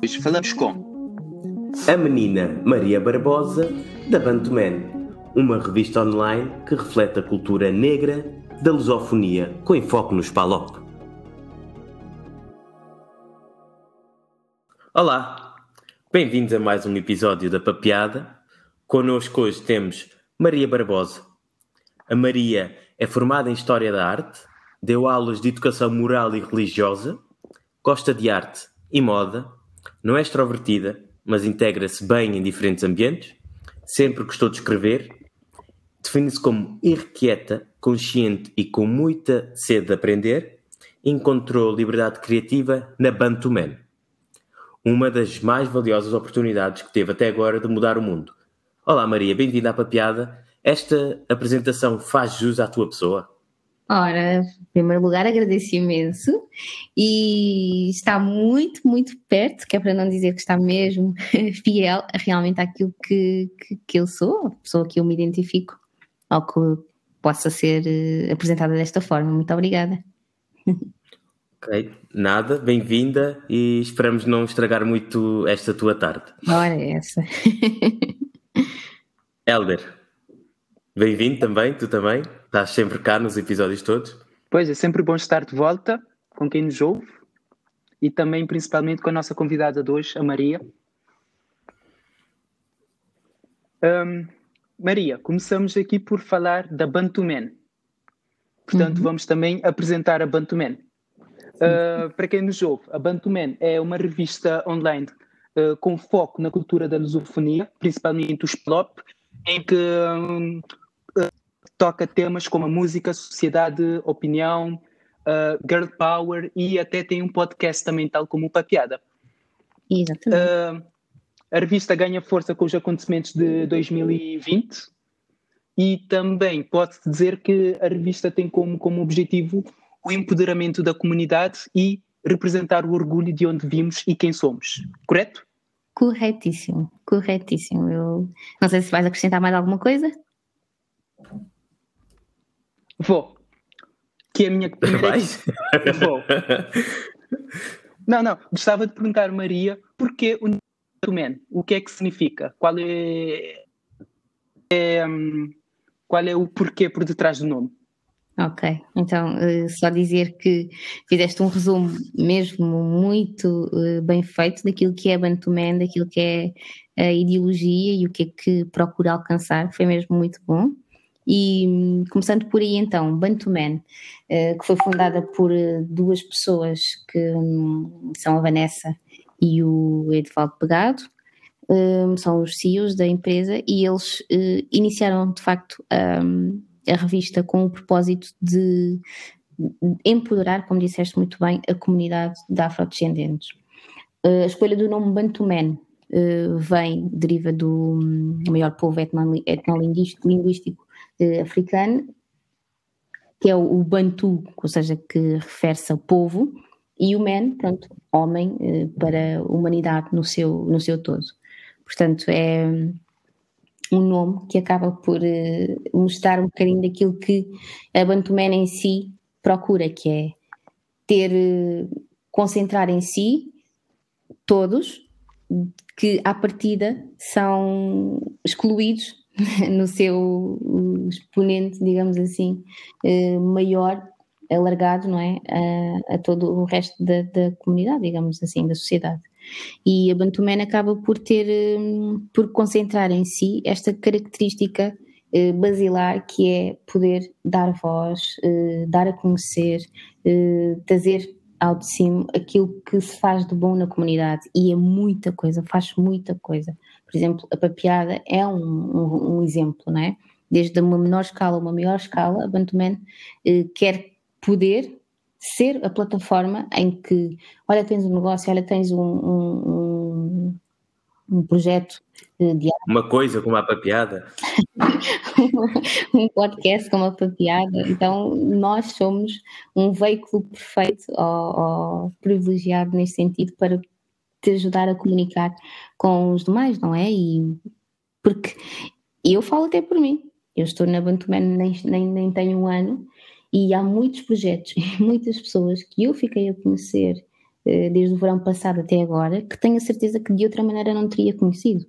Hoje falamos com a menina Maria Barbosa, da Bantuman, uma revista online que reflete a cultura negra da lusofonia com enfoque no Spalop. Olá, bem-vindos a mais um episódio da Papeada. Connosco hoje temos Maria Barbosa. A Maria é formada em História da Arte, deu aulas de Educação Moral e Religiosa, gosta de arte e moda, não é extrovertida, mas integra-se bem em diferentes ambientes, sempre gostou de escrever, define-se como irrequieta, consciente e com muita sede de aprender, encontrou liberdade criativa na Bantuman, uma das mais valiosas oportunidades que teve até agora de mudar o mundo. Olá Maria, bem-vinda à Papeada. Esta apresentação faz jus à tua pessoa? Ora, em primeiro lugar, agradeço imenso e está muito, muito perto, que é para não dizer que está mesmo fiel realmente àquilo que, que, que eu sou, a pessoa que eu me identifico, ao que possa ser uh, apresentada desta forma. Muito obrigada. Ok, nada, bem-vinda e esperamos não estragar muito esta tua tarde. Ora, é essa. Helder, bem-vindo também, tu também. Estás sempre cá nos episódios todos. Pois é, sempre bom estar de volta com quem nos ouve e também principalmente com a nossa convidada de hoje, a Maria. Um, Maria, começamos aqui por falar da Bantuman. Portanto, uhum. vamos também apresentar a Bantuman. Uh, para quem nos ouve, a Bantuman é uma revista online uh, com foco na cultura da lusofonia, principalmente o Splop, em que um, toca temas como a música, sociedade, opinião, uh, girl power e até tem um podcast também, tal como o Papiada. Exatamente. Uh, a revista ganha força com os acontecimentos de 2020 e também pode-se dizer que a revista tem como, como objetivo o empoderamento da comunidade e representar o orgulho de onde vimos e quem somos, correto? Corretíssimo, corretíssimo. Eu não sei se vais acrescentar mais alguma coisa. Vou. Que é a minha primeira. Vais? Vou. Não, não. Gostava de perguntar, Maria, porquê o Man? O que é que significa? Qual é, é um, qual é o porquê por detrás do nome? Ok, então uh, só dizer que fizeste um resumo mesmo muito uh, bem feito daquilo que é Bantuman, daquilo que é a ideologia e o que é que procura alcançar, foi mesmo muito bom. E começando por aí então, Bantuman, eh, que foi fundada por eh, duas pessoas que hum, são a Vanessa e o Edvaldo Pegado, hum, são os CEOs da empresa e eles eh, iniciaram de facto hum, a revista com o propósito de empoderar, como disseste muito bem, a comunidade de afrodescendentes. A escolha do nome Bantuman vem, deriva do maior povo etnolinguístico eh, africano, que é o, o, Bantu, ou seja, que refere-se ao povo, e o Man, pronto, homem, eh, para a humanidade no seu, no seu todo. Portanto, é um nome que acaba por eh, mostrar um bocadinho daquilo que a Man em si procura, que é ter, concentrar em si todos que à partida são excluídos no seu exponente, digamos assim, eh, maior, alargado, não é? A, a todo o resto da, da, comunidade, digamos assim, da sociedade. E a Bantuman acaba por ter, eh, por concentrar em si esta característica eh, basilar que é poder dar voz, dar a conhecer, trazer ao de cima aquilo que se faz de bom na comunidade e é muita coisa, faz muita coisa. Por exemplo, a papeada é um, um, um exemplo, não é? Desde uma menor escala a uma maior escala, a Bantuman eh, quer poder ser a plataforma em que, olha, tens um negócio, olha, tens um, um, um projeto eh, de Uma coisa como a papeada. um podcast como a papeada. Então, nós somos um veículo perfeito ou, ou privilegiado nesse sentido para te ajudar a comunicar com os demais, não é? E porque eu falo até por mim, eu estou na Bantuman nem, nem, nem tenho um ano e há muitos projetos e muitas pessoas que eu fiquei a conhecer desde o verão passado até agora, que tenho a certeza que de outra maneira não teria conhecido.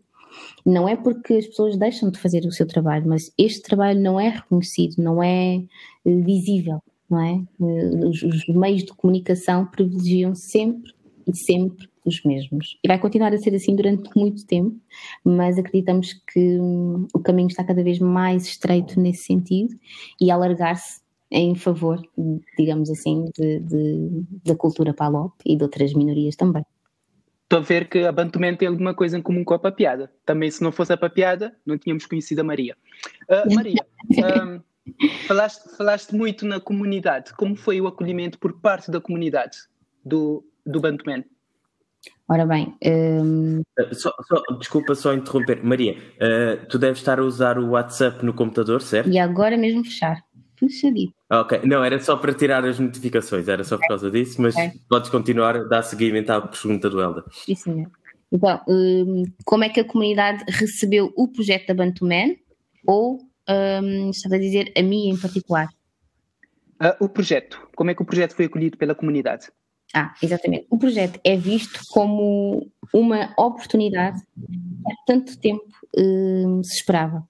Não é porque as pessoas deixam de fazer o seu trabalho, mas este trabalho não é reconhecido, não é visível, não é? Os, os meios de comunicação privilegiam sempre e sempre os mesmos. E vai continuar a ser assim durante muito tempo, mas acreditamos que hum, o caminho está cada vez mais estreito nesse sentido e alargar-se em favor, digamos assim, de, de, da cultura palop e de outras minorias também. Estou a ver que a Bantuman tem alguma coisa em comum com a papiada. Também, se não fosse a papiada, não tínhamos conhecido a Maria. Uh, Maria, um, falaste, falaste muito na comunidade. Como foi o acolhimento por parte da comunidade do, do Bantuman? Ora bem. Um... Eh, só, só, desculpa só interromper. Maria, uh, tu deves estar a usar o WhatsApp no computador, certo? E agora mesmo fechar. Fechadito. Ok, não, era só para tirar as notificações, era só por causa disso, mas okay. podes continuar a dar seguimento à pergunta do Helder. Sim, senhor. Então, um, como é que a comunidade recebeu o projeto da Bantuman ou, um, estava a dizer, a minha em particular? Uh, o projeto, como é que o projeto foi acolhido pela comunidade? Ah, exatamente. O projeto é visto como uma oportunidade que há tanto tempo uh, se esperava,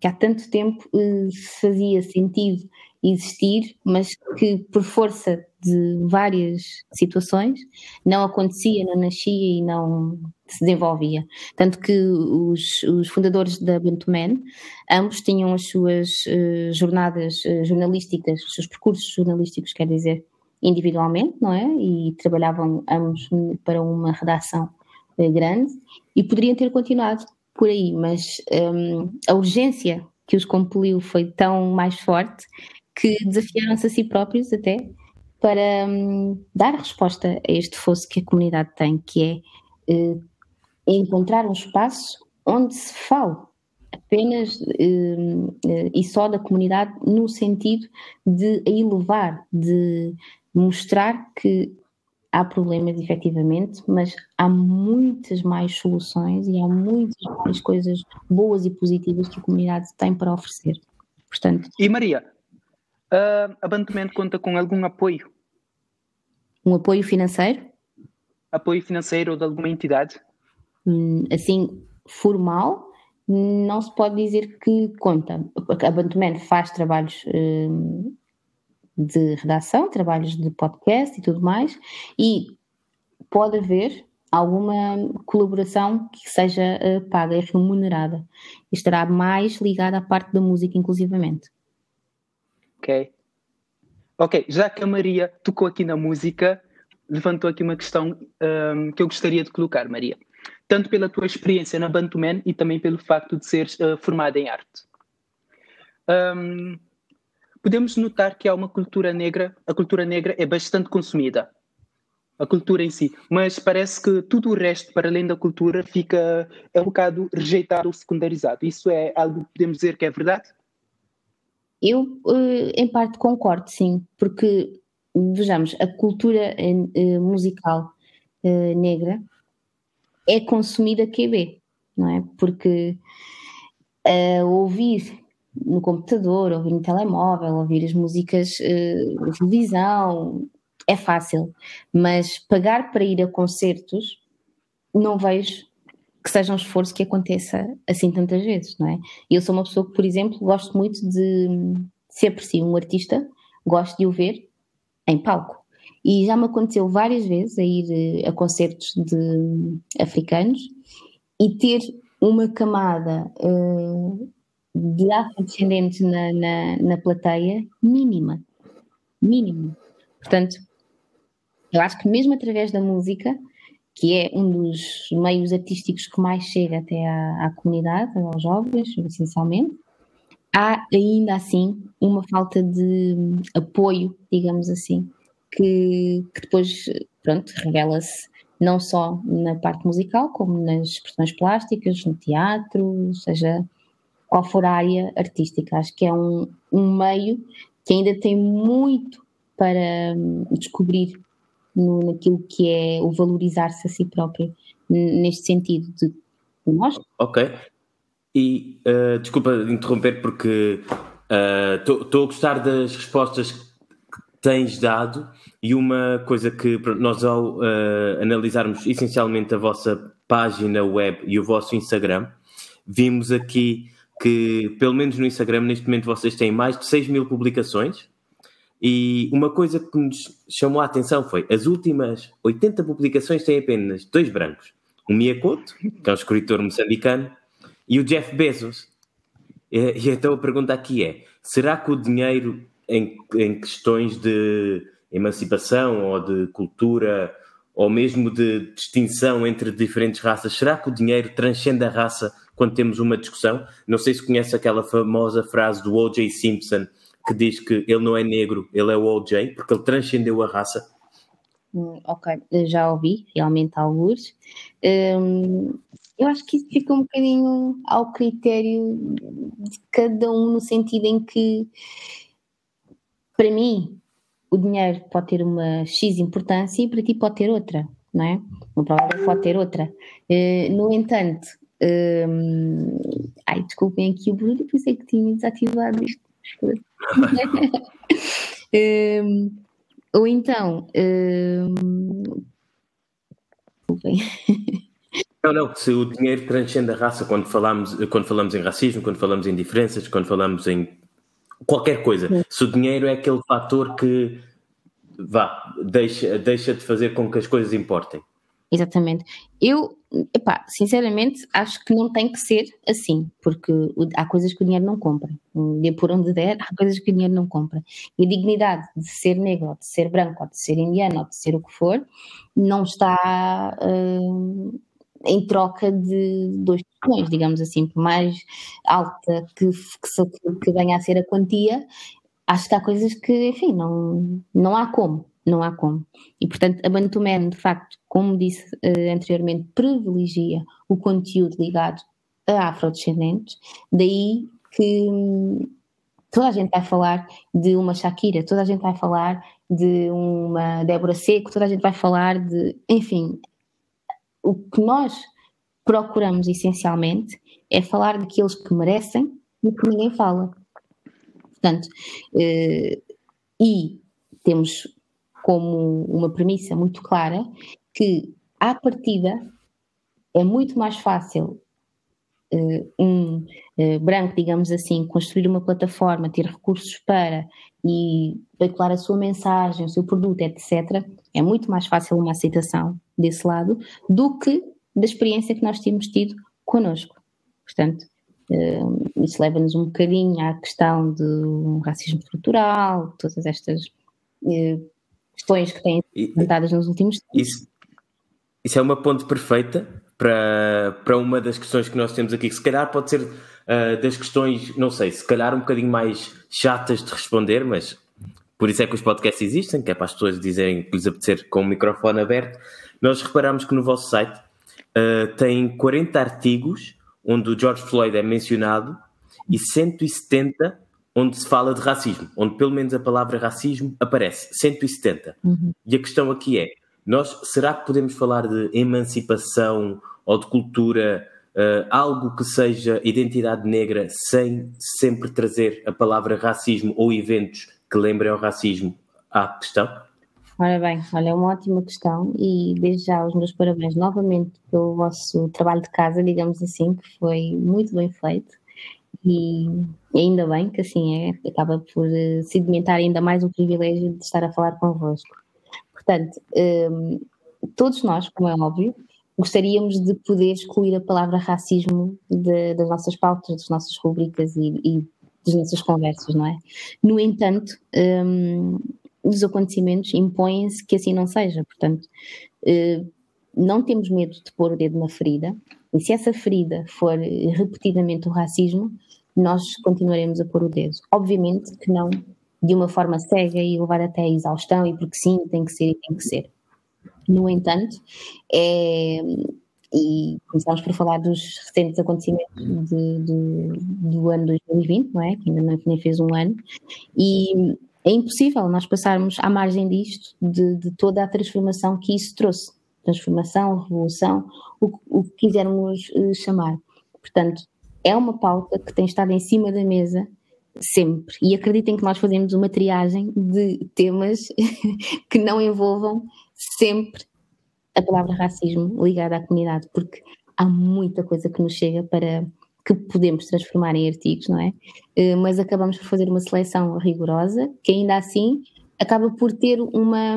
que há tanto tempo uh, fazia sentido existir, mas que por força de várias situações não acontecia, não nascia e não se desenvolvia. Tanto que os, os fundadores da Bentoman, ambos tinham as suas uh, jornadas uh, jornalísticas, os seus percursos jornalísticos, quer dizer, individualmente, não é? E trabalhavam ambos para uma redação eh, grande e poderiam ter continuado por aí, mas um, a urgência que os compeliu foi tão mais forte que desafiaram-se a si próprios até para um, dar resposta a este fosso que a comunidade tem, que é uh, encontrar um espaço onde se fale apenas uh, uh, e só da comunidade no sentido de elevar, de mostrar que há problemas efetivamente, mas há muitas mais soluções e há muitas mais coisas boas e positivas que a comunidade tem para oferecer. Portanto, e Maria, uh, a conta com algum apoio? Um apoio financeiro? Apoio financeiro de alguma entidade? Hum, assim, formal, não se pode dizer que conta. A Bantuman faz trabalhos hum, de redação, trabalhos de podcast e tudo mais, e pode haver alguma colaboração que seja uh, paga e remunerada. Estará mais ligada à parte da música, inclusivamente. Ok. Ok, já que a Maria tocou aqui na música, levantou aqui uma questão um, que eu gostaria de colocar, Maria. Tanto pela tua experiência na Bantuman e também pelo facto de seres uh, formada em arte. Um, podemos notar que há uma cultura negra, a cultura negra é bastante consumida, a cultura em si, mas parece que tudo o resto, para além da cultura, fica é um bocado rejeitado ou secundarizado. Isso é algo que podemos dizer que é verdade? Eu, eh, em parte, concordo, sim, porque, vejamos, a cultura eh, musical eh, negra é consumida QB, não é? Porque uh, ouvir no computador, ouvir no telemóvel, ouvir as músicas uh, na televisão, é fácil, mas pagar para ir a concertos não vejo que seja um esforço que aconteça assim tantas vezes, não é? Eu sou uma pessoa que, por exemplo, gosto muito de, se aprecio um artista, gosto de o ver em palco. E já me aconteceu várias vezes a ir eh, a concertos de africanos e ter uma camada uh, de afrodescendentes na, na, na plateia mínima. Mínima. Portanto, eu acho que mesmo através da música, que é um dos meios artísticos que mais chega até à, à comunidade, aos jovens, essencialmente, há ainda assim uma falta de apoio, digamos assim, que, que depois, pronto, revela-se não só na parte musical, como nas expressões plásticas, no teatro, seja qual for a área artística. Acho que é um, um meio que ainda tem muito para hum, descobrir no, naquilo que é o valorizar-se a si próprio, neste sentido de nós. Ok. E uh, desculpa interromper porque estou uh, a gostar das respostas tens dado e uma coisa que nós ao uh, analisarmos essencialmente a vossa página web e o vosso Instagram, vimos aqui que, pelo menos no Instagram, neste momento vocês têm mais de 6 mil publicações. E uma coisa que nos chamou a atenção foi as últimas 80 publicações têm apenas dois brancos. O Miyakoto, que é um escritor moçambicano, e o Jeff Bezos. E então a pergunta aqui é: será que o dinheiro em, em questões de emancipação ou de cultura ou mesmo de distinção entre diferentes raças, será que o dinheiro transcende a raça quando temos uma discussão? Não sei se conhece aquela famosa frase do O.J. Simpson que diz que ele não é negro, ele é o O.J., porque ele transcendeu a raça. Hum, ok, já ouvi realmente alguns. Hum, eu acho que isso fica um bocadinho ao critério de cada um, no sentido em que, para mim, o dinheiro pode ter uma X importância e para ti pode ter outra, não é? O problema pode ter outra. Uh, no entanto, uh, ai, desculpem aqui o barulho, pensei que tinha desativado isto. uh, ou então, desculpem. Não, não, se o dinheiro transcende a raça quando falamos, quando falamos em racismo, quando falamos em diferenças, quando falamos em qualquer coisa. Se o dinheiro é aquele fator que vá, deixa, deixa de fazer com que as coisas importem. Exatamente. Eu, epá, sinceramente, acho que não tem que ser assim, porque há coisas que o dinheiro não compra. De por onde der, há coisas que o dinheiro não compra. E a dignidade de ser negro, ou de ser branco, ou de ser indiano, ou de ser o que for, não está. Uh, em troca de dois tostões, digamos assim, por mais alta que, que, que venha a ser a quantia, acho que há coisas que, enfim, não, não há como, não há como. E, portanto, a Bantuman, de facto, como disse uh, anteriormente, privilegia o conteúdo ligado a afrodescendentes, daí que hum, toda a gente vai falar de uma Shakira, toda a gente vai falar de uma Débora Seco, toda a gente vai falar de, enfim, o que nós procuramos essencialmente é falar daqueles que merecem e que ninguém fala. Portanto, eh, e temos como uma premissa muito clara que, à partida, é muito mais fácil eh, um eh, branco, digamos assim, construir uma plataforma, ter recursos para e veicular a sua mensagem, o seu produto, etc. É muito mais fácil uma aceitação desse lado do que da experiência que nós tínhamos tido connosco. Portanto, uh, isso leva-nos um bocadinho à questão do racismo estrutural, todas estas uh, questões que têm sido levantadas nos últimos tempos. Isso, isso é uma ponte perfeita para, para uma das questões que nós temos aqui, que se calhar pode ser uh, das questões, não sei, se calhar um bocadinho mais chatas de responder, mas por isso é que os podcasts existem, que é para as pessoas dizerem que lhes apetecer com o microfone aberto. Nós reparamos que no vosso site uh, tem 40 artigos onde o George Floyd é mencionado e 170 onde se fala de racismo, onde pelo menos a palavra racismo aparece, 170. Uhum. E a questão aqui é, nós será que podemos falar de emancipação ou de cultura, uh, algo que seja identidade negra, sem sempre trazer a palavra racismo ou eventos que lembrem o racismo à questão? Ora bem, olha, é uma ótima questão e desde já os meus parabéns novamente pelo vosso trabalho de casa, digamos assim, que foi muito bem feito e ainda bem que assim é, acaba por uh, sedimentar ainda mais o privilégio de estar a falar convosco. Portanto, um, todos nós, como é óbvio, gostaríamos de poder excluir a palavra racismo de, das nossas pautas, das nossas rubricas e, e das nossas conversas, não é? No entanto, um, os acontecimentos impõem-se que assim não seja. Portanto, eh, não temos medo de pôr o dedo na ferida, e se essa ferida for repetidamente o racismo, nós continuaremos a pôr o dedo. Obviamente que não de uma forma cega e levar até a exaustão, e porque sim, tem que ser e tem que ser. No entanto, é, e começámos por falar dos recentes acontecimentos de, de, do ano 2020, não é? Que ainda nem fez um ano, e é impossível nós passarmos à margem disto, de, de toda a transformação que isso trouxe. Transformação, revolução, o, o que quisermos uh, chamar. Portanto, é uma pauta que tem estado em cima da mesa sempre. E acreditem que nós fazemos uma triagem de temas que não envolvam sempre a palavra racismo ligada à comunidade, porque há muita coisa que nos chega para que podemos transformar em artigos, não é? Eh, mas acabamos por fazer uma seleção rigorosa, que ainda assim acaba por ter uma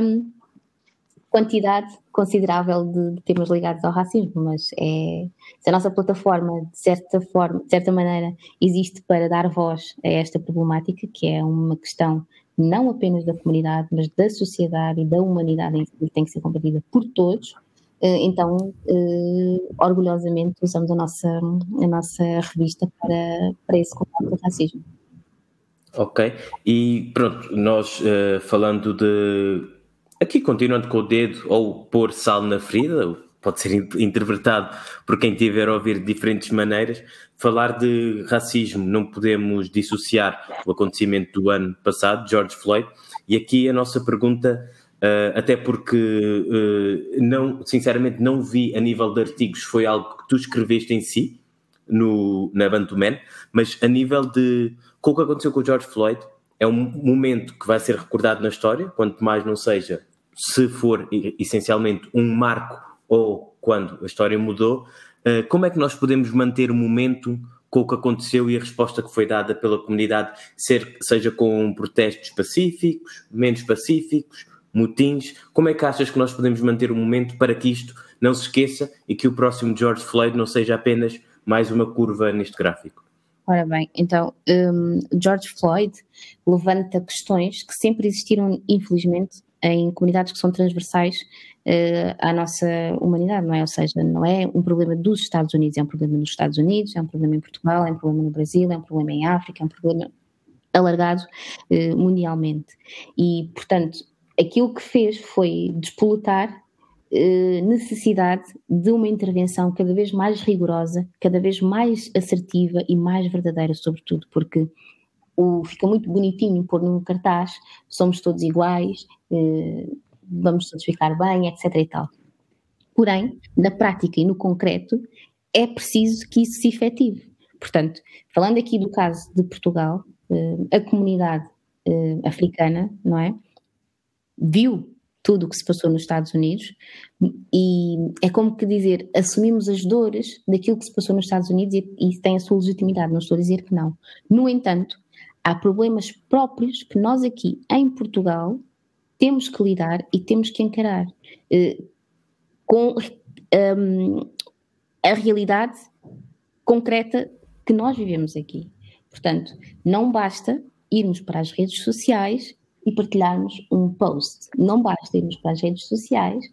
quantidade considerável de, temas ligados ao racismo, mas é, se a nossa plataforma, de certa forma, de certa maneira, existe para dar voz a esta problemática, que é uma questão não apenas da comunidade, mas da sociedade e da humanidade si, tem que ser combatida por todos, eh, então, eh, orgulhosamente, usamos a nossa, a nossa revista para, para esse combate ao racismo. Ok, e pronto, nós uh, falando de. Aqui, continuando com o dedo, ou pôr sal na ferida, pode ser interpretado por quem tiver a ouvir de diferentes maneiras. Falar de racismo, não podemos dissociar o acontecimento do ano passado, George Floyd, e aqui a nossa pergunta Uh, até porque uh, não, sinceramente não vi a nível de artigos, foi algo que tu escreveste em si no, na Bantuman, mas a nível de com o que aconteceu com o George Floyd, é um momento que vai ser recordado na história, quanto mais não seja, se for essencialmente um marco ou quando a história mudou, uh, como é que nós podemos manter o momento com o que aconteceu e a resposta que foi dada pela comunidade, seja com protestos pacíficos, menos pacíficos, motins. Como é que achas que nós podemos manter o momento para que isto não se esqueça e que o próximo George Floyd não seja apenas mais uma curva neste gráfico? Ora bem, então, um, George Floyd levanta questões que sempre existiram, infelizmente, em comunidades que são transversais uh, à nossa humanidade, não é? Ou seja, não é um problema dos Estados Unidos, é um problema nos Estados Unidos, é um problema em Portugal, é um problema no Brasil, é um problema em África, é um problema alargado uh, mundialmente. E, portanto, aquilo que fez foi despoletar eh, necessidade de uma intervenção cada vez mais rigorosa, cada vez mais assertiva e mais verdadeira, sobretudo, porque o, fica muito bonitinho pôr num cartaz somos todos iguais, vamos todos ficar bem, etc. e tal. Porém, na prática e no concreto, é preciso que isso se efetive. Portanto, falando aqui do caso de Portugal, eh, a comunidade africana, não é? viu tudo o que se passou nos Estados Unidos e é como que dizer, assumimos as dores daquilo que se passou nos Estados Unidos e, e tem a sua legitimidade, não estou a dizer que não. No entanto, há problemas próprios que nós aqui em Portugal temos que lidar e temos que encarar eh, com um, a realidade concreta que nós vivemos aqui. Portanto, não basta irmos para as redes sociais e partilharmos um post. Não basta irmos para as redes sociais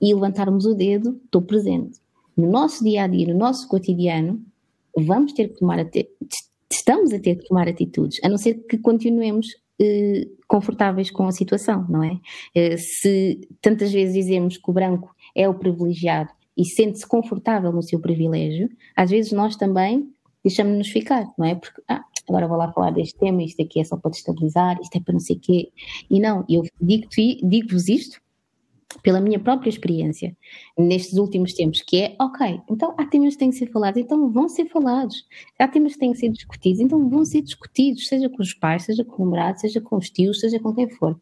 e levantarmos o dedo, estou presente. No nosso dia a dia, no nosso cotidiano, vamos ter que tomar estamos a ter que tomar atitudes, a não ser que continuemos eh, confortáveis com a situação, não é? Eh, se tantas vezes dizemos que o branco é o privilegiado e sente-se confortável no seu privilégio, às vezes nós também deixamos-nos ficar, não é? Porque ah, agora vou lá falar deste tema, isto aqui é só para destabilizar, isto é para não sei o quê. E não, eu digo-vos digo isto pela minha própria experiência nestes últimos tempos, que é, ok, então há temas que têm que ser falados, então vão ser falados. Há temas que têm que ser discutidos, então vão ser discutidos, seja com os pais, seja com o namorado, seja com os tios, seja com quem for.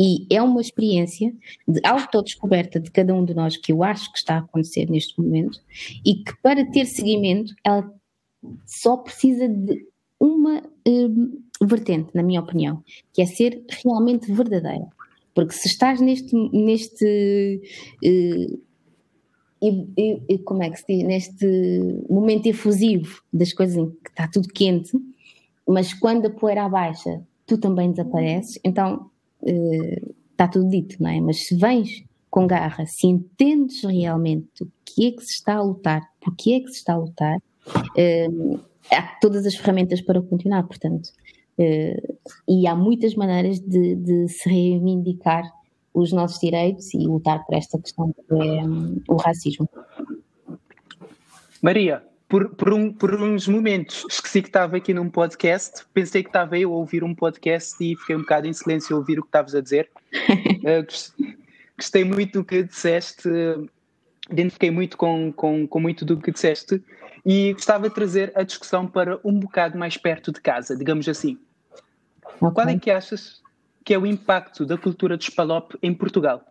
E é uma experiência de autodescoberta de cada um de nós que eu acho que está a acontecer neste momento e que para ter seguimento ela só precisa de uma uh, vertente, na minha opinião, que é ser realmente verdadeira. Porque se estás neste, neste uh, e, e, como é que se diz, neste momento efusivo das coisas em que está tudo quente, mas quando a poeira abaixa, tu também desapareces, então uh, está tudo dito, não é? Mas se vens com garra, se entendes realmente o que é que se está a lutar, por que é que se está a lutar, uh, há todas as ferramentas para continuar, portanto. Uh, e há muitas maneiras de, de, se reivindicar os nossos direitos e lutar por esta questão que é um, o racismo. Maria, por, por, um, por, uns momentos esqueci que estava aqui num podcast, pensei que estava eu a ouvir um podcast e fiquei um bocado em silêncio a ouvir o que estavas a dizer. uh, gostei muito do que disseste, identifiquei muito com, com, com muito do que disseste e gostava de trazer a discussão para um bocado mais perto de casa, digamos assim. Okay. Qual é que achas que é o impacto da cultura dos PALOP em Portugal?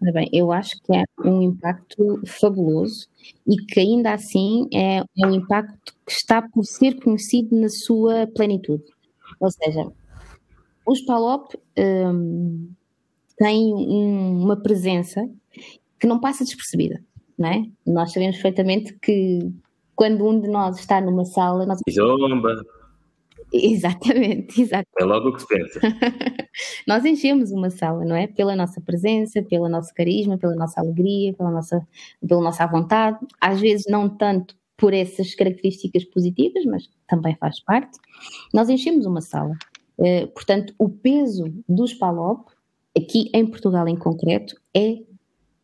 Bem, eu acho que é um impacto fabuloso e que ainda assim é, é um impacto que está por ser conhecido na sua plenitude. Ou seja, os PALOP um, têm um, uma presença que não passa despercebida, não é? Nós sabemos perfeitamente que quando um de nós está numa sala... Nós... Zomba! Exatamente, exatamente. É logo o que se pensa. Nós enchemos uma sala, não é? Pela nossa presença, pelo nosso carisma, pela nossa alegria, pela nossa, pela nossa vontade. Às vezes não tanto por essas características positivas, mas também faz parte. Nós enchemos uma sala. Uh, portanto, o peso dos PALOP, aqui em Portugal em concreto, é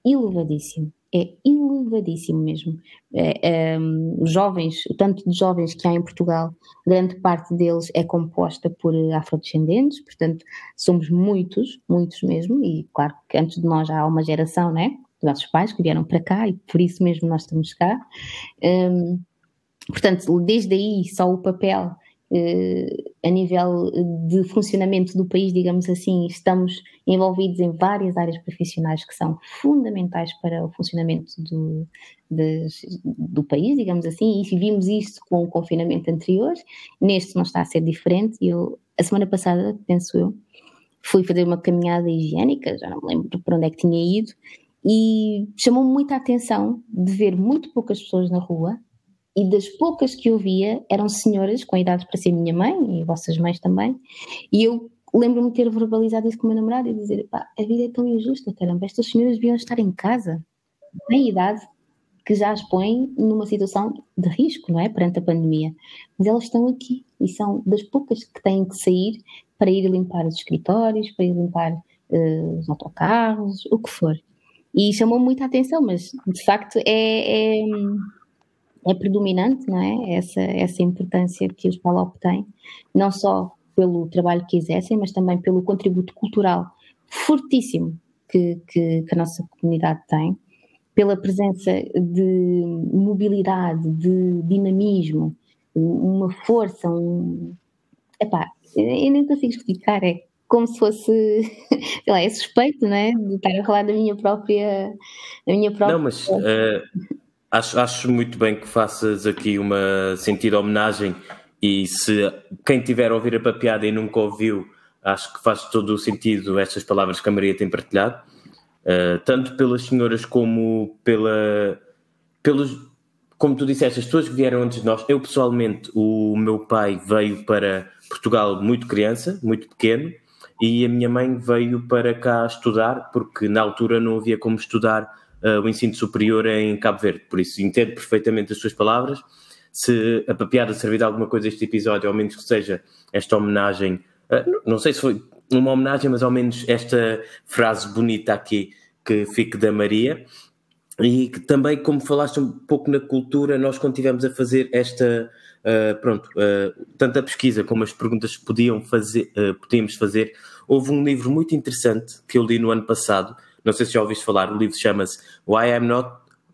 elevadíssimo é elevadíssimo mesmo. É, é, jovens, o tanto de jovens que há em Portugal, grande parte deles é composta por afrodescendentes, portanto, somos muitos, muitos mesmo, e claro que antes de nós já há uma geração, né? Dos nossos pais que vieram para cá e por isso mesmo nós estamos cá. Um, portanto, desde aí só o papel a nível de funcionamento do país, digamos assim, estamos envolvidos em várias áreas profissionais que são fundamentais para o funcionamento do, do país, digamos assim, e vimos isso com o confinamento anterior, neste não está a ser diferente. Eu, a semana passada, penso eu, fui fazer uma caminhada higiênica, já não me lembro para onde é que tinha ido, e chamou -me muita atenção de ver muito poucas pessoas na rua e das poucas que eu via eram senhoras com idade para ser minha mãe e vossas mães também, e eu lembro-me ter verbalizado isso com o meu namorado e dizer: pá, a vida é tão injusta, caramba, estas senhoras deviam estar em casa, têm idade que já as põe numa situação de risco, não é? Perante a pandemia. Mas elas estão aqui e são das poucas que têm que sair para ir limpar os escritórios, para ir limpar uh, os autocarros, o que for. E chamou muita atenção, mas de facto é, é é predominante, não é? Essa, essa importância que os PALOP têm, não só pelo trabalho que exercem, mas também pelo contributo cultural fortíssimo que, que, que a nossa comunidade tem, pela presença de mobilidade, de dinamismo, uma força, um. Epá, eu nem consigo explicar, é como se fosse, sei lá, é suspeito, não é? De estar a falar da minha própria. Da minha própria não, mas. Uh Acho, acho muito bem que faças aqui uma sentida homenagem e se quem tiver a ouvir a papiada e nunca ouviu, acho que faz todo o sentido estas palavras que a Maria tem partilhado, uh, tanto pelas senhoras como pela, pelos, como tu disseste, as pessoas que vieram antes de nós. Eu pessoalmente, o meu pai veio para Portugal muito criança, muito pequeno, e a minha mãe veio para cá estudar, porque na altura não havia como estudar uh, o ensino superior em Cabo Verde. Por isso, entendo perfeitamente as suas palavras. Se a papiada servir de alguma coisa este episódio, ao menos que seja esta homenagem, uh, não sei se foi uma homenagem, mas ao menos esta frase bonita aqui que fique da Maria. E que também, como falaste um pouco na cultura, nós quando estivemos a fazer esta, uh, pronto, uh, tanto a pesquisa como as perguntas que fazer, uh, podíamos fazer, houve um livro muito interessante que eu li no ano passado, não sei se já ouviste falar, o livro chama-se Why I'm Not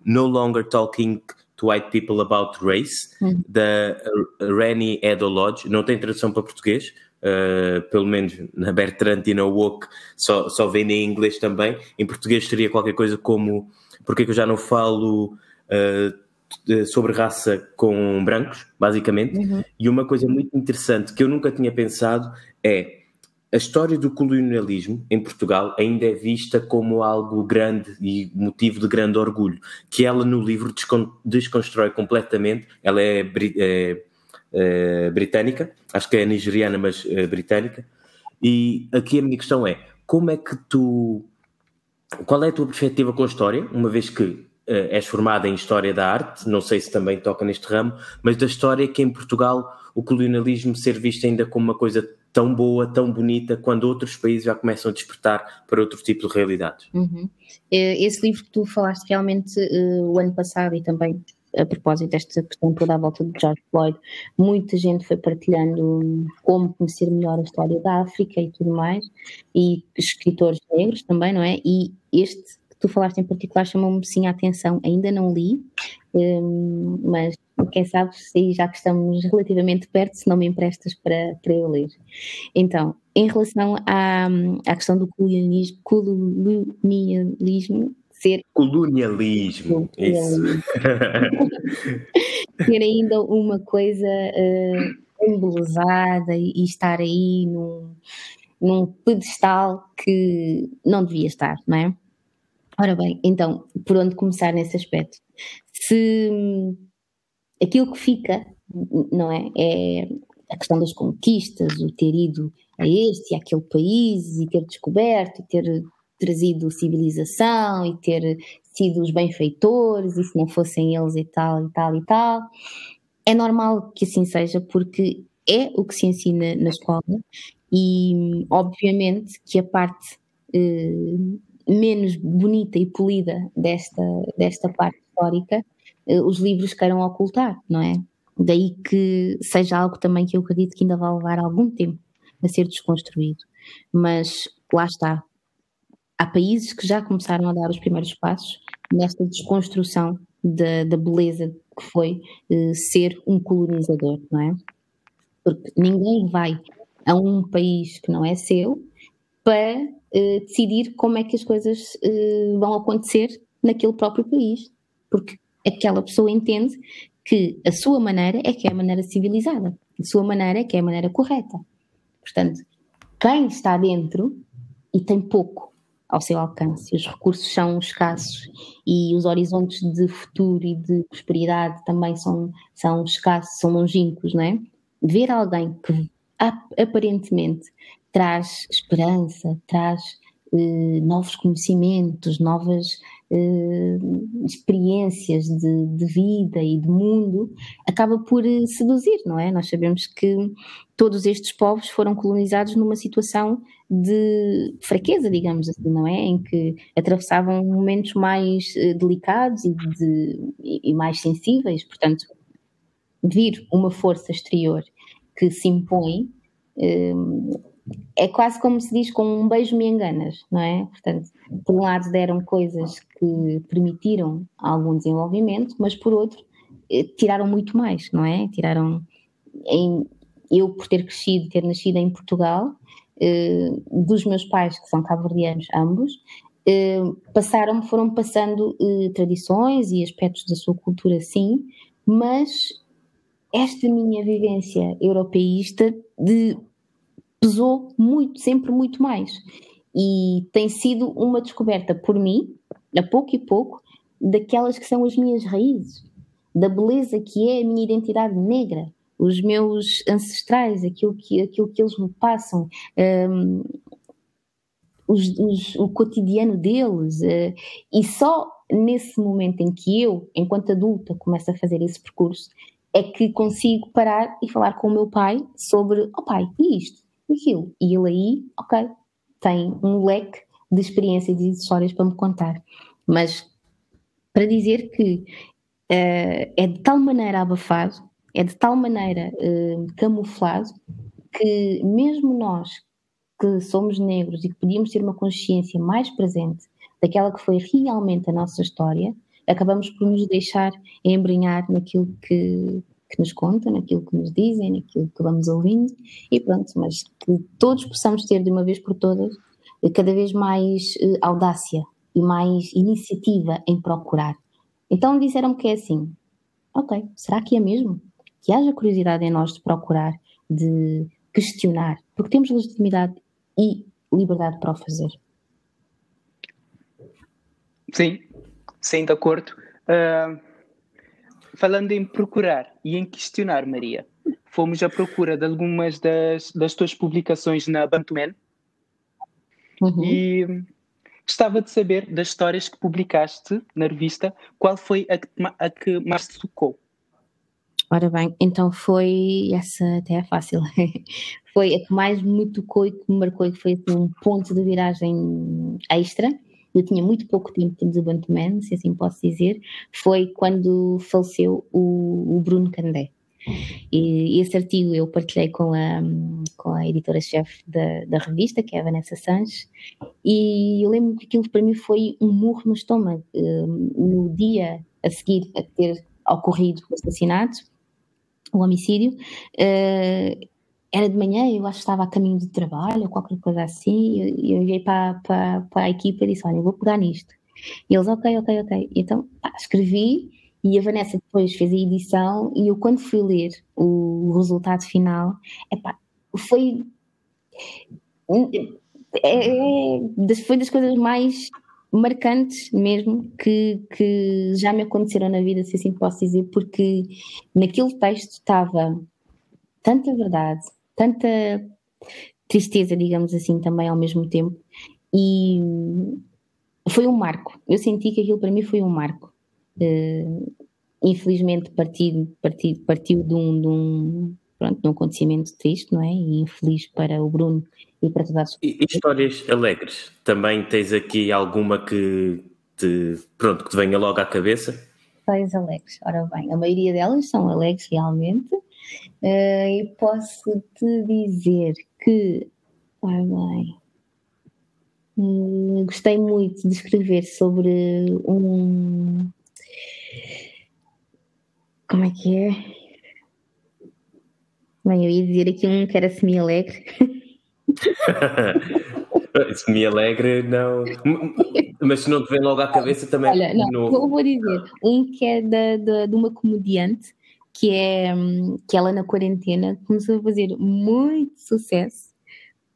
No Longer Talking to White People About Race, hum. da Rani Edo Lodge. Não tem tradução para português, uh, pelo menos na Bertrand e na Woke só, só vem em inglês também. Em português seria qualquer coisa como Porque é que eu já não falo uh, sobre raça com brancos, basicamente. Uhum. E uma coisa muito interessante que eu nunca tinha pensado é a história do colonialismo em Portugal ainda é vista como algo grande e motivo de grande orgulho, que ela no livro desconstrói completamente. Ela é, é, é britânica, acho que é nigeriana, mas é britânica. E aqui a minha questão é: como é que tu. Qual é a tua perspectiva com a história, uma vez que Uh, és formada em História da Arte, não sei se também toca neste ramo, mas da história que em Portugal o colonialismo ser visto ainda como uma coisa tão boa, tão bonita, quando outros países já começam a despertar para outro tipo de realidades. Uhum. Esse livro que tu falaste realmente uh, o ano passado e também a propósito desta questão toda à volta de George Floyd, muita gente foi partilhando como conhecer melhor a história da África e tudo mais, e escritores negros também, não é? E este que tu falaste em particular chamou-me sim a atenção. Ainda não li, um, mas quem sabe, se já que estamos relativamente perto, se não me emprestas para, para eu ler. Então, em relação à, à questão do colonialismo, colonialismo ser. Colonialismo, isso. ser ainda uma coisa uh, embelezada e, e estar aí num, num pedestal que não devia estar, não é? Ora bem, então, por onde começar nesse aspecto? Se aquilo que fica, não é? É a questão das conquistas, o ter ido a este e aquele país e ter descoberto e ter trazido civilização e ter sido os benfeitores e se não fossem eles e tal e tal e tal. É normal que assim seja porque é o que se ensina na escola e obviamente que a parte eh, menos bonita e polida desta, desta parte histórica os livros queiram ocultar, não é? Daí que seja algo também que eu acredito que ainda vai levar algum tempo a ser desconstruído. Mas lá está. Há países que já começaram a dar os primeiros passos nesta desconstrução da, da beleza que foi eh, ser um colonizador, não é? Porque ninguém vai a um país que não é seu para eh, decidir como é que as coisas eh, vão acontecer naquele próprio país. Porque aquela pessoa entende que a sua maneira é que é a maneira civilizada, a sua maneira é que é a maneira correta. Portanto, quem está dentro e tem pouco ao seu alcance, os recursos são escassos e os horizontes de futuro e de prosperidade também são, são escassos, são longínquos, não é? Ver alguém que aparentemente traz esperança, traz eh, novos conhecimentos, novas eh, experiências de, de, vida e de mundo, acaba por eh, seduzir, não é? Nós sabemos que todos estes povos foram colonizados numa situação de fraqueza, digamos assim, não é? Em que atravessavam momentos mais delicados e, de, e mais sensíveis, portanto, vir uma força exterior que se impõe é quase como se diz com um beijo me enganas, não é? Portanto, por um lado deram coisas que permitiram algum desenvolvimento, mas por outro eh, tiraram muito mais, não é? Tiraram em, eu por ter crescido, ter nascido em Portugal, eh, dos meus pais que são cabo-verdianos ambos, eh, passaram, foram passando eh, tradições e aspectos da sua cultura, sim, mas esta minha vivência europeísta de pesou muito, sempre muito mais. E tem sido uma descoberta por mim, a pouco e pouco, daquelas que são as minhas raízes, da beleza que é a minha identidade negra, os meus ancestrais, aquilo que, aquilo que eles me passam, um, os, os, o cotidiano deles. Uh, e só nesse momento em que eu, enquanto adulta, começo a fazer esse percurso, é que consigo parar e falar com o meu pai sobre, oh pai, e isto? Aquilo. E ele aí, ok, tem um leque de experiências e de histórias para me contar. Mas para dizer que uh, é de tal maneira abafado, é de tal maneira uh, camuflado, que mesmo nós que somos negros e que podíamos ter uma consciência mais presente daquela que foi realmente a nossa história, acabamos por nos deixar embrenhar naquilo que, que nos contam, naquilo que nos dizem, naquilo que vamos ouvindo e pronto, mas que todos possamos ter de uma vez por todas eh, cada vez mais eh, audácia e mais iniciativa em procurar. Então disseram que é assim, ok, será que é mesmo? Que haja curiosidade em nós de procurar, de questionar, porque temos legitimidade e liberdade para o fazer. Sim, sim, de acordo. Uh falando em procurar e em questionar, Maria, fomos à procura de algumas das, das tuas publicações na Bantuman uhum. e gostava de saber das histórias que publicaste na revista, qual foi a que, a que mais te tocou? Ora bem, então foi essa até é fácil. foi a que mais me tocou e que me marcou e que foi um ponto de viragem extra eu tinha muito pouco tempo de desenvolvimento, se assim posso dizer, foi quando faleceu o, o Bruno Candé. E esse artigo eu partilhei com a, com a editora-chefe da, da revista, que é a Vanessa Sanches, e eu lembro que aquilo para mim foi um murro no estômago. No dia a seguir a ter ocorrido o assassinato, o homicídio, era de manhã, eu acho que estava a caminho de trabalho ou qualquer coisa assim, e eu, eu para, para, para a equipa e disse: Olha, eu vou pegar nisto. E eles, ok, ok, ok. Então, pá, escrevi e a Vanessa depois fez a edição e eu quando fui ler o resultado final, epá, foi é, é, foi das coisas mais marcantes mesmo que, que já me aconteceram na vida, se assim posso dizer, porque naquele texto estava tanta verdade, tanta tristeza, digamos assim, também ao mesmo tempo, e foi um marco. Eu senti que aquilo para mim foi um marco. Uh, infelizmente partiu, partiu, partiu de, um, de, um, pronto, de um acontecimento triste, não é? E infeliz para o Bruno e para toda a sua e, Histórias alegres. Também tens aqui alguma que te, pronto, que te venha logo à cabeça? Histórias alegres. Ora bem, a maioria delas são alegres realmente. Uh, e posso te dizer que, ora bem, Hum, gostei muito de escrever sobre um. Como é que é? Bem, eu ia dizer aqui um que era semi-alegre. semi-alegre, não. Mas se não te vem logo à cabeça também. Olha, não, vou dizer. Um que é da, da, de uma comediante que é que ela na quarentena começou a fazer muito sucesso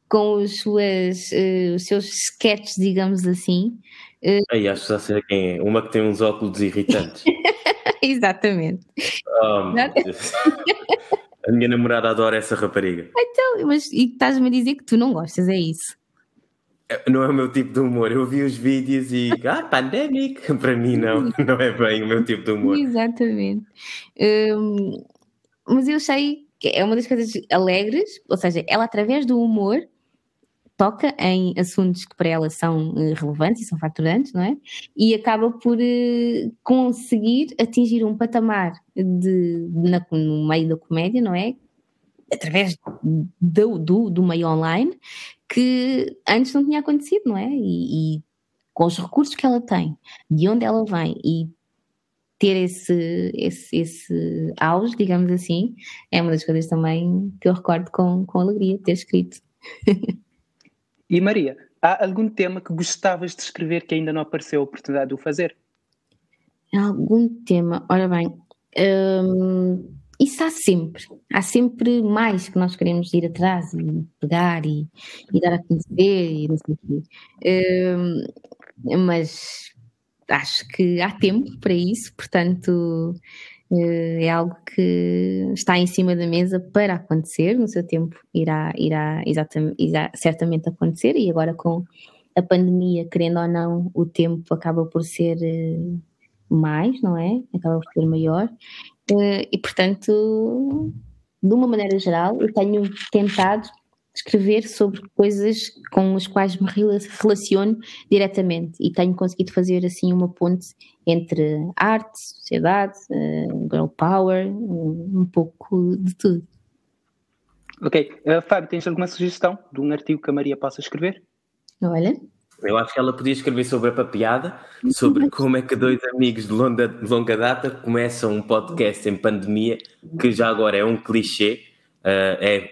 com os, suas, uh, os seus sketches, digamos assim. Uh... Aí acho que já sei quem é. Uma que tem uns óculos irritantes. Exatamente. Oh, a minha namorada adora essa rapariga. Então, mas e estás-me a dizer que tu não gostas, é isso? É, não é o meu tipo de humor. Eu vi os vídeos e ah, pandemic. Para mim, não, não é bem o meu tipo de humor. Exatamente. Um, mas eu sei que é uma das coisas alegres, ou seja, ela através do humor toca em assuntos que para ela são uh, relevantes e são facturantes, não é? E acaba por uh, conseguir atingir um patamar de, na, no meio da comédia, não é? Através do, do, do meio online que antes não tinha acontecido, não é? E, e com os recursos que ela tem, de onde ela vem e ter esse, esse, esse auge, digamos assim, é uma das coisas também que eu recordo com, com alegria ter escrito. E Maria, há algum tema que gostavas de escrever que ainda não apareceu a oportunidade de o fazer? Algum tema, ora bem, hum, isso há sempre, há sempre mais que nós queremos ir atrás e pegar e, e dar a conhecer e não sei o quê. Hum, mas acho que há tempo para isso, portanto eh, é algo que está em cima da mesa para acontecer, no seu tempo irá, irá, irá certamente acontecer, e agora com a pandemia, querendo ou não, o tempo acaba por ser eh, mais, não é? Acaba por ser maior, e portanto, de uma maneira geral, eu tenho tentado escrever sobre coisas com as quais me relaciono diretamente e tenho conseguido fazer assim uma ponte entre arte, sociedade, uh, girl power, um, um, pouco de tudo. Ok. Uh, Fábio, tens alguma sugestão de um artigo que a Maria possa escrever? Olha. Eu acho que ela podia escrever sobre a papiada, sobre como é que dois amigos de longa, de longa data começam um podcast em pandemia, que já agora é um clichê, uh, é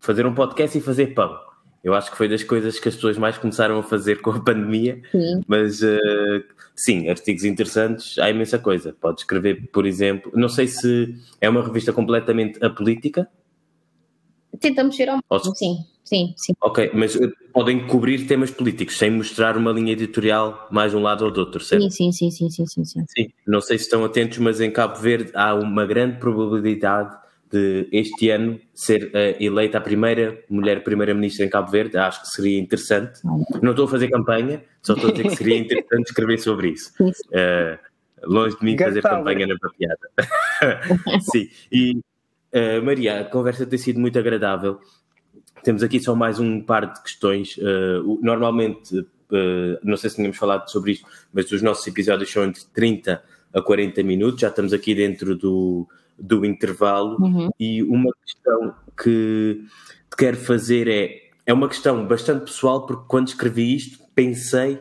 fazer um podcast e fazer pão. Eu acho que foi das coisas que as pessoas mais começaram a fazer com a pandemia, sim. mas uh, sim, artigos interessantes, há imensa coisa. Pode escrever, por exemplo, não sei se é uma revista completamente apolítica. Tentamos ser ao máximo, sim, sim, sim. Ok, mas uh, podem cobrir temas políticos sem mostrar uma linha editorial mais de um lado ou do outro, certo? Sim, sim, sim, sim, sim, sim. sim. Não sei se estão atentos, mas em Cabo Verde há uma grande probabilidade de este ano ser uh, eleita a primeira mulher primeira-ministra em Cabo Verde, acho que seria interessante. Não estou a fazer campanha, só estou a dizer que seria interessante escrever sobre isso. Uh, longe de mim fazer campanha na papiada. Sim, e uh, Maria, a conversa tem sido muito agradável. Temos aqui só mais um par de questões. normalmente, não sei se tínhamos falado sobre isto, mas os nossos episódios são entre 30 a 40 minutos, já estamos aqui dentro do do intervalo uhum. e uma questão que te quero fazer é é uma questão bastante pessoal porque quando escrevi isto pensei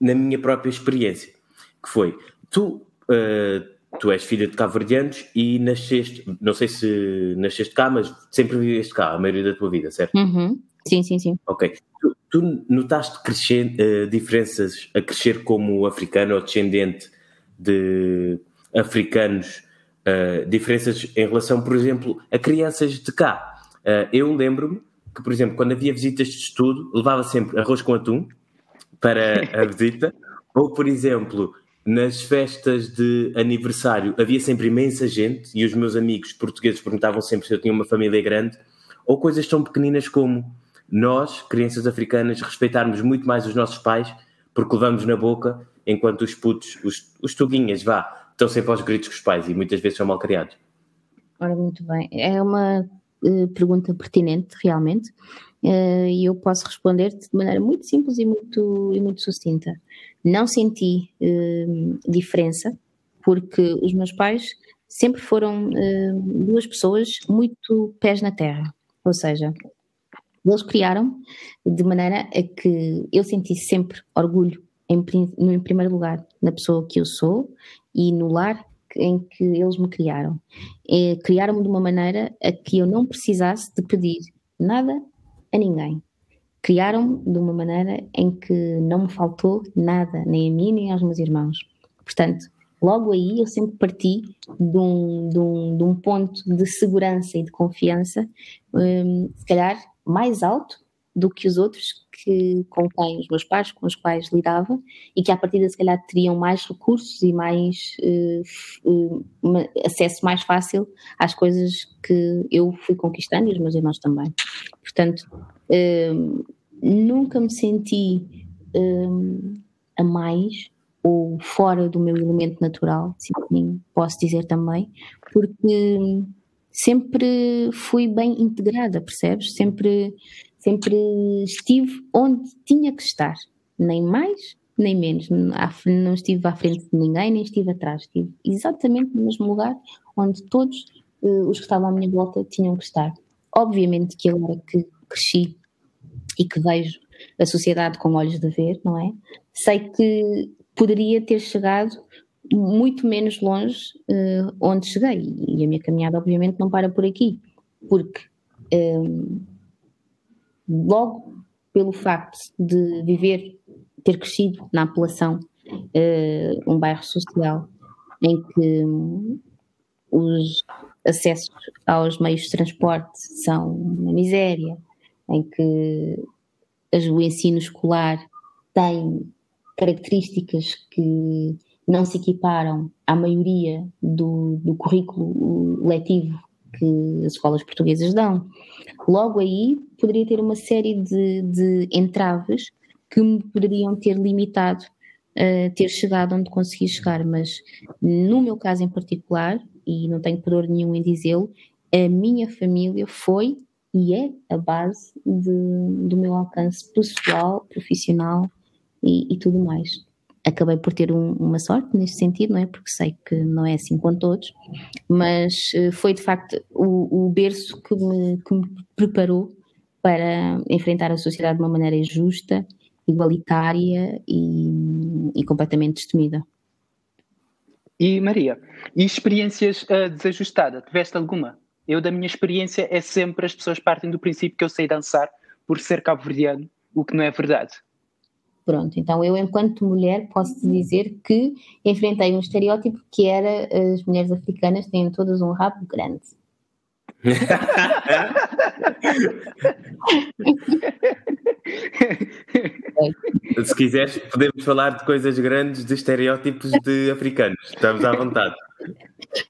na minha própria experiência que foi tu uh, tu és filha de cabo-verdianos e nasceste, não sei se nasceste cá, mas sempre viveste cá a maioria da tua vida, certo? Uhum. Sim, sim, sim. Ok. Tu, tu notaste crescer, uh, diferenças a crescer como africano ou descendente de africanos, uh, diferenças em relação, por exemplo, a crianças de cá? Uh, eu lembro-me que, por exemplo, quando havia visitas de estudo, levava sempre arroz com atum para a visita, ou, por exemplo, nas festas de aniversário havia sempre imensa gente e os meus amigos portugueses perguntavam sempre se eu tinha uma família grande ou coisas tão pequeninas como nós, crianças africanas, respeitarmos muito mais os nossos pais porque levamos na boca enquanto os putos, os, os tuguinhas, vá, estão sempre aos gritos com os pais e muitas vezes são mal criados. Ora, muito bem. É uma uh, pergunta pertinente, realmente, uh, e eu posso responder-te de maneira muito simples e muito, e muito sucinta não senti uh, diferença, porque os meus pais sempre foram uh, duas pessoas muito pés na terra, ou seja, eles criaram de maneira a que eu sentisse sempre orgulho, em, em primeiro lugar, na pessoa que eu sou e no lar em que eles me criaram. É, criaram-me de uma maneira a que eu não precisasse de pedir nada a ninguém criaram-me de uma maneira em que não me faltou nada, nem a mim nem aos meus irmãos. Portanto, logo aí eu sempre parti de um, de um, de um ponto de segurança e de confiança, um, se calhar mais alto do que os outros que, com quem os meus pais, com os quais lidava, e que à partida se calhar teriam mais recursos e mais uh, uh, acesso mais fácil às coisas que eu fui conquistando e os meus irmãos também. Portanto, nunca me senti a mais ou fora do meu elemento natural, assim posso dizer também, porque sempre fui bem integrada, percebes? Sempre sempre estive onde tinha que estar, nem mais nem menos. Não estive à frente de ninguém, nem estive atrás. Estive exatamente no mesmo lugar onde todos uh, os que estavam à minha volta tinham que estar. Obviamente que agora que cresci e que vejo a sociedade com olhos de ver, não é? Sei que poderia ter chegado muito menos longe uh, onde cheguei e a minha caminhada obviamente não para por aqui, porque um, logo pelo facto de viver, ter crescido na apelação, uh, um bairro social em que os acessos aos meios de transporte são uma miséria, em que o ensino escolar tem características que não se equiparam à maioria do, do currículo letivo que as escolas portuguesas dão. Logo aí poderia ter uma série de, de entraves que me poderiam ter limitado a ter chegado onde consegui chegar, mas no meu caso em particular, e não tenho pudor nenhum em dizê-lo, a minha família foi e é a base de, do meu alcance pessoal, profissional e, e tudo mais acabei por ter um, uma sorte nesse sentido, não é? Porque sei que não é assim com todos, mas uh, foi de facto o, o berço que me, que me, preparou para enfrentar a sociedade de uma maneira justa, igualitária e, e completamente destemida. E Maria, e experiências uh, desajustadas? Tiveste alguma? Eu, da minha experiência, é sempre as pessoas partem do princípio que eu sei dançar por ser cabo-verdiano, o que não é verdade. Pronto, então eu, enquanto mulher, posso te dizer que enfrentei um estereótipo que era as mulheres africanas têm todas um rabo grande. Se quiseres, podemos falar de coisas grandes, de estereótipos de africanos. Estamos à vontade.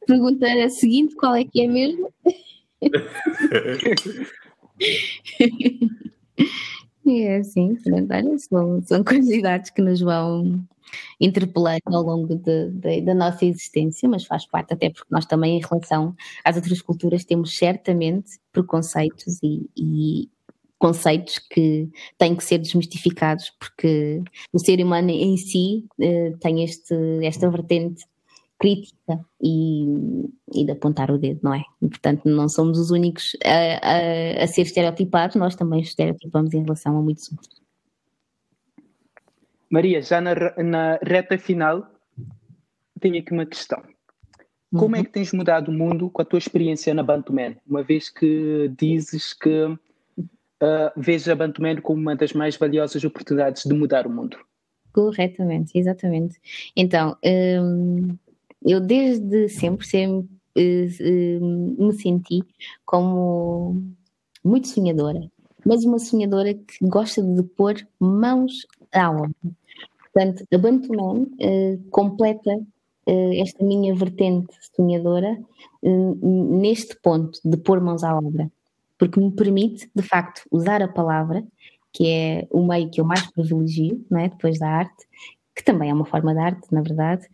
Pergunta a seguinte: qual é que é mesmo? É assim, são, são curiosidades que nos vão interpelando ao longo de, de, da nossa existência, mas faz parte até porque nós também, em relação às outras culturas, temos certamente preconceitos e, e conceitos que têm que ser desmistificados, porque o ser humano em si uh, tem este, esta vertente crítica e, e, de apontar o dedo, não é? E, portanto, não somos os únicos a, a, a, ser estereotipados, nós também estereotipamos em relação a muitos outros. Maria, já na, na reta final, tenho aqui uma questão. Como é uhum. é que tens mudado o mundo com a tua experiência na Bantuman? Uma vez que dizes que uh, vês a Bantuman como uma das mais valiosas oportunidades de mudar o mundo. Corretamente, exatamente. Então, um, eu desde sempre, sempre uh, me senti como muito sonhadora, mas uma sonhadora que gosta de pôr mãos à obra. Portanto, a uh, completa uh, esta minha vertente sonhadora neste ponto de pôr mãos à obra, porque me permite, de facto, usar a palavra que é o meio que eu mais privilegio, não é? depois da arte, que também é uma forma de arte, na verdade,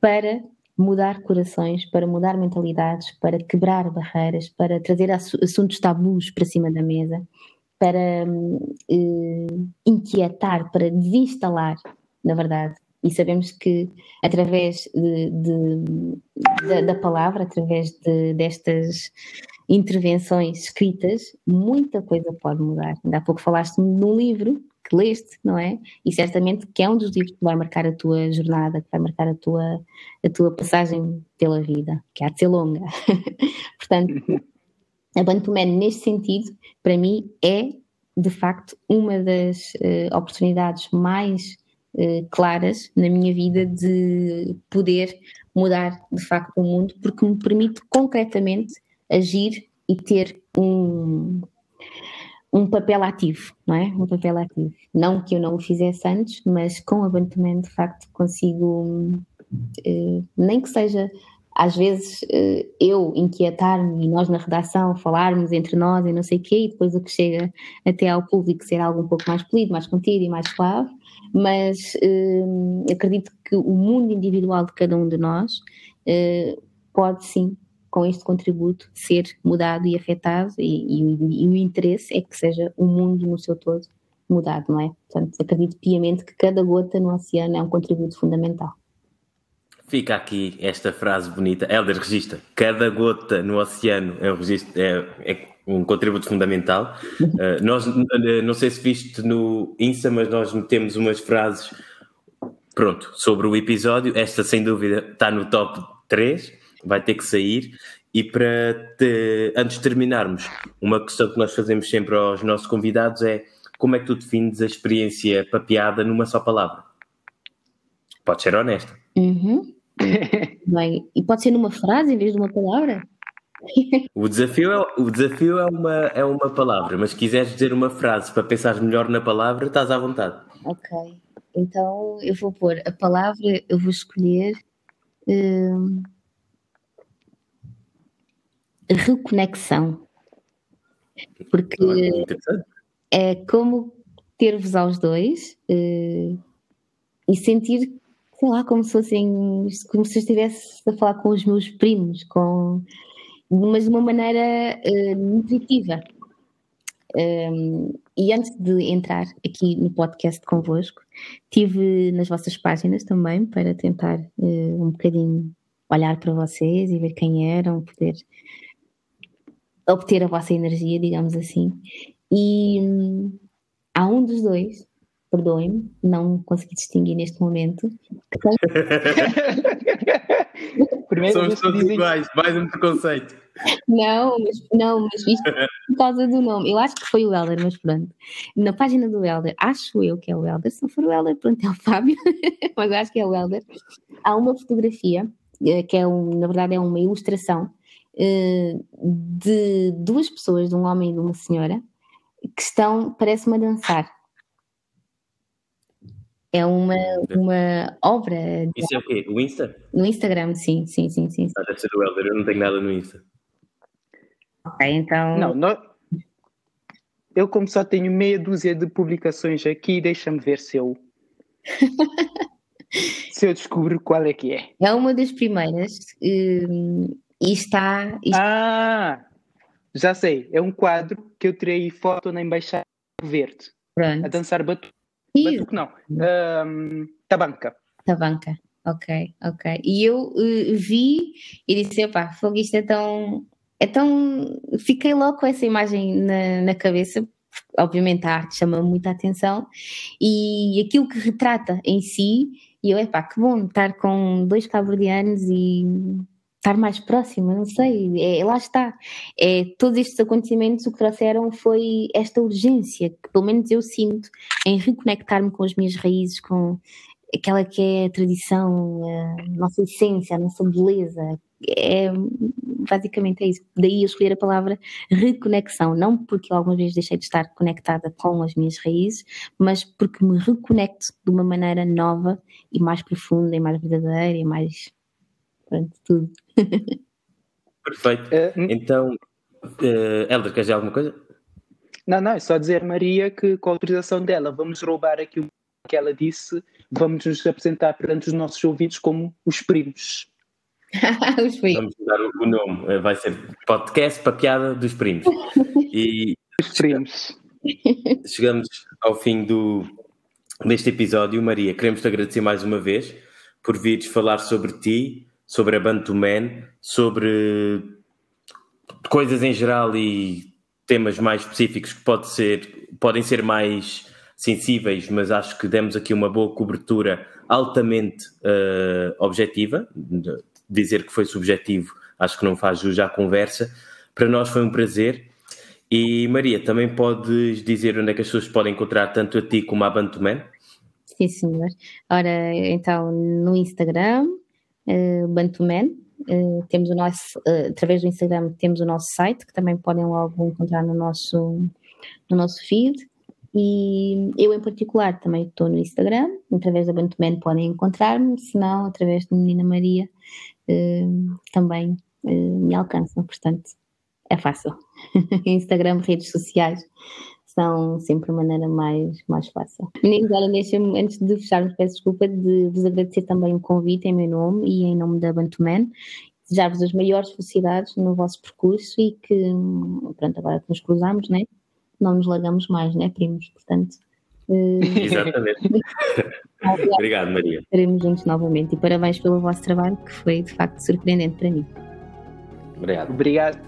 para mudar corações, para mudar mentalidades, para quebrar barreiras, para trazer assuntos tabus para cima da mesa, para eh, inquietar, para desinstalar, na verdade. E sabemos que através de, de, da, da, palavra, através de, destas intervenções escritas, muita coisa pode mudar. Ainda há pouco falaste num livro que leste, não é? E certamente que é um dos livros que vai marcar a tua jornada, que vai marcar a tua, a tua passagem pela vida, que há de ser longa. Portanto, a Bantuman, neste sentido, para mim, é de facto uma das uh, oportunidades mais uh, claras na minha vida de poder mudar de facto o mundo, porque me permite concretamente agir e ter um, um papel ativo, não é? Um papel ativo. Não que eu não o fizesse antes, mas com a Bantaman, de facto, consigo, eh, nem que seja às vezes eh, eu inquietar-me e nós na redação falarmos entre nós e não sei o quê, e depois o que chega até ao público ser algo um pouco mais polido, mais contido e mais suave, mas eh, acredito que o mundo individual de cada um de nós pode sim com este contributo ser mudado e afetado e, e, e, o interesse é que seja o mundo no seu todo mudado, não é? Portanto, acredito piamente que cada gota no oceano é um contributo fundamental. Fica aqui esta frase bonita. Helder registra. Cada gota no oceano é um, registro, é, é um contributo fundamental. Uh, nós, não sei se viste no Insta, mas nós metemos umas frases, pronto, sobre o episódio. Esta, sem dúvida, está no top 3 vai ter que sair. E para te, antes de terminarmos, uma questão que nós fazemos sempre aos nossos convidados é como é que tu defines a experiência papeada numa só palavra? Pode ser honesta. Uhum. Bem, e pode ser numa frase em vez de uma palavra? o desafio, é, o desafio é, uma, é uma palavra, mas se quiseres dizer uma frase para pensar melhor na palavra, estás à vontade. Ok. Então eu vou pôr a palavra, eu vou escolher. Hum, reconexão. Porque é como ter-vos aos dois uh, e sentir, sei lá, como se fossem, como se eu estivesse a falar com os meus primos, com, mas de uma maneira uh, nutritiva. Um, e antes de entrar aqui no podcast convosco, tive nas vossas páginas também para tentar uh, um bocadinho olhar para vocês e ver quem eram, poder obter a vossa energia, digamos assim. E hum, há um dos dois, perdoem-me, não consegui distinguir neste momento. Primeiro, Somos todos dizem... iguais, mais um preconceito. Não, mas, não, mas isto por causa do nome. Eu acho que foi o Helder, mas pronto. Na página do Helder, acho eu que é o Helder. Se não for o Helder, pronto, é o Fábio, mas acho que é o Helder. Há uma fotografia, eh, que é, um, na verdade, é uma ilustração eh, de duas pessoas, de um homem e de uma senhora, que estão, parece-me, a dançar. É uma, uma obra. Isso é o quê? O Insta? No Instagram, sim, sim, sim, sim. Ah, deve ser do Helder, eu não tenho nada no Insta. Ok, então. Não, não... Eu, como só tenho meia dúzia de publicações aqui, deixa-me ver se eu. se eu descubro qual é que é. É uma das primeiras. Hum, e está, Ah, já sei. É um quadro que eu tirei foto na Embaixada Verde. Pronto. A dançar batuque. Batuque não. Um, tabanca. Tabanca. ok, ok. E eu uh, vi e disse, pá, fogo, isto é tão, é tão... Fiquei logo com essa imagem na, na cabeça, obviamente a arte chama muita atenção e aquilo que retrata em si, e eu, epá, que bom estar com dois cabo-verdianos e estar mais próxima, não sei, é, lá está. É, todos estes acontecimentos o que trouxeram foi esta urgência, que pelo menos eu sinto, em reconectar-me com as minhas raízes, com aquela que é a tradição, a nossa essência, a nossa beleza. É, basicamente é isso. Daí eu escolher a palavra reconexão, não porque algumas vezes deixei de estar conectada com as minhas raízes, mas porque me reconecto de uma maneira nova e mais profunda e mais verdadeira e mais pronto, tudo. Perfeito. Uh, então, uh, Helder, queres dizer alguma coisa? Não, não, é só dizer, Maria, que com a autorização dela, vamos roubar aqui o que ela disse, vamos nos apresentar perante os nossos ouvidos como os primos. os primos. Vamos mudar o nome, vai ser podcast para piada dos primos. E os primos. Chegamos ao fim do, deste episódio. Maria, queremos te agradecer mais uma vez por vires falar sobre ti, sobre a Bantuman, sobre coisas em geral e temas mais específicos que pode ser, podem ser mais sensíveis, mas acho que demos aqui uma boa cobertura altamente uh, objetiva. Dizer que foi subjetivo, acho que não faz jus à conversa. Para nós foi um prazer. E Maria, também podes dizer onde é que as pessoas podem encontrar tanto a ti como a Bantuman? Sim, senhor. Ora, então, no Instagram, uh, Bantuman. Uh, temos o nosso, uh, através do Instagram, temos o nosso site, que também podem logo encontrar no nosso, no nosso feed. E eu, em particular, também estou no Instagram, através da Bantuman podem encontrar-me, se não, através da Menina Maria, também me alcançam. Portanto, é fácil. Instagram, redes sociais, são sempre a maneira mais, mais fácil. Meninos, olha, deixa-me, antes de fecharmos, peço desculpa de vos agradecer também o convite em meu nome e em nome da Bantuman. Desejar-vos as maiores felicidades no vosso percurso e que, pronto, agora que nos cruzamos, né? Não nos largamos mais, né, primos? Portanto. Uh... Exatamente. Obrigado, Maria. Estaremos juntos novamente e parabéns pelo vosso trabalho, que foi de facto surpreendente para mim. Obrigado. Obrigado.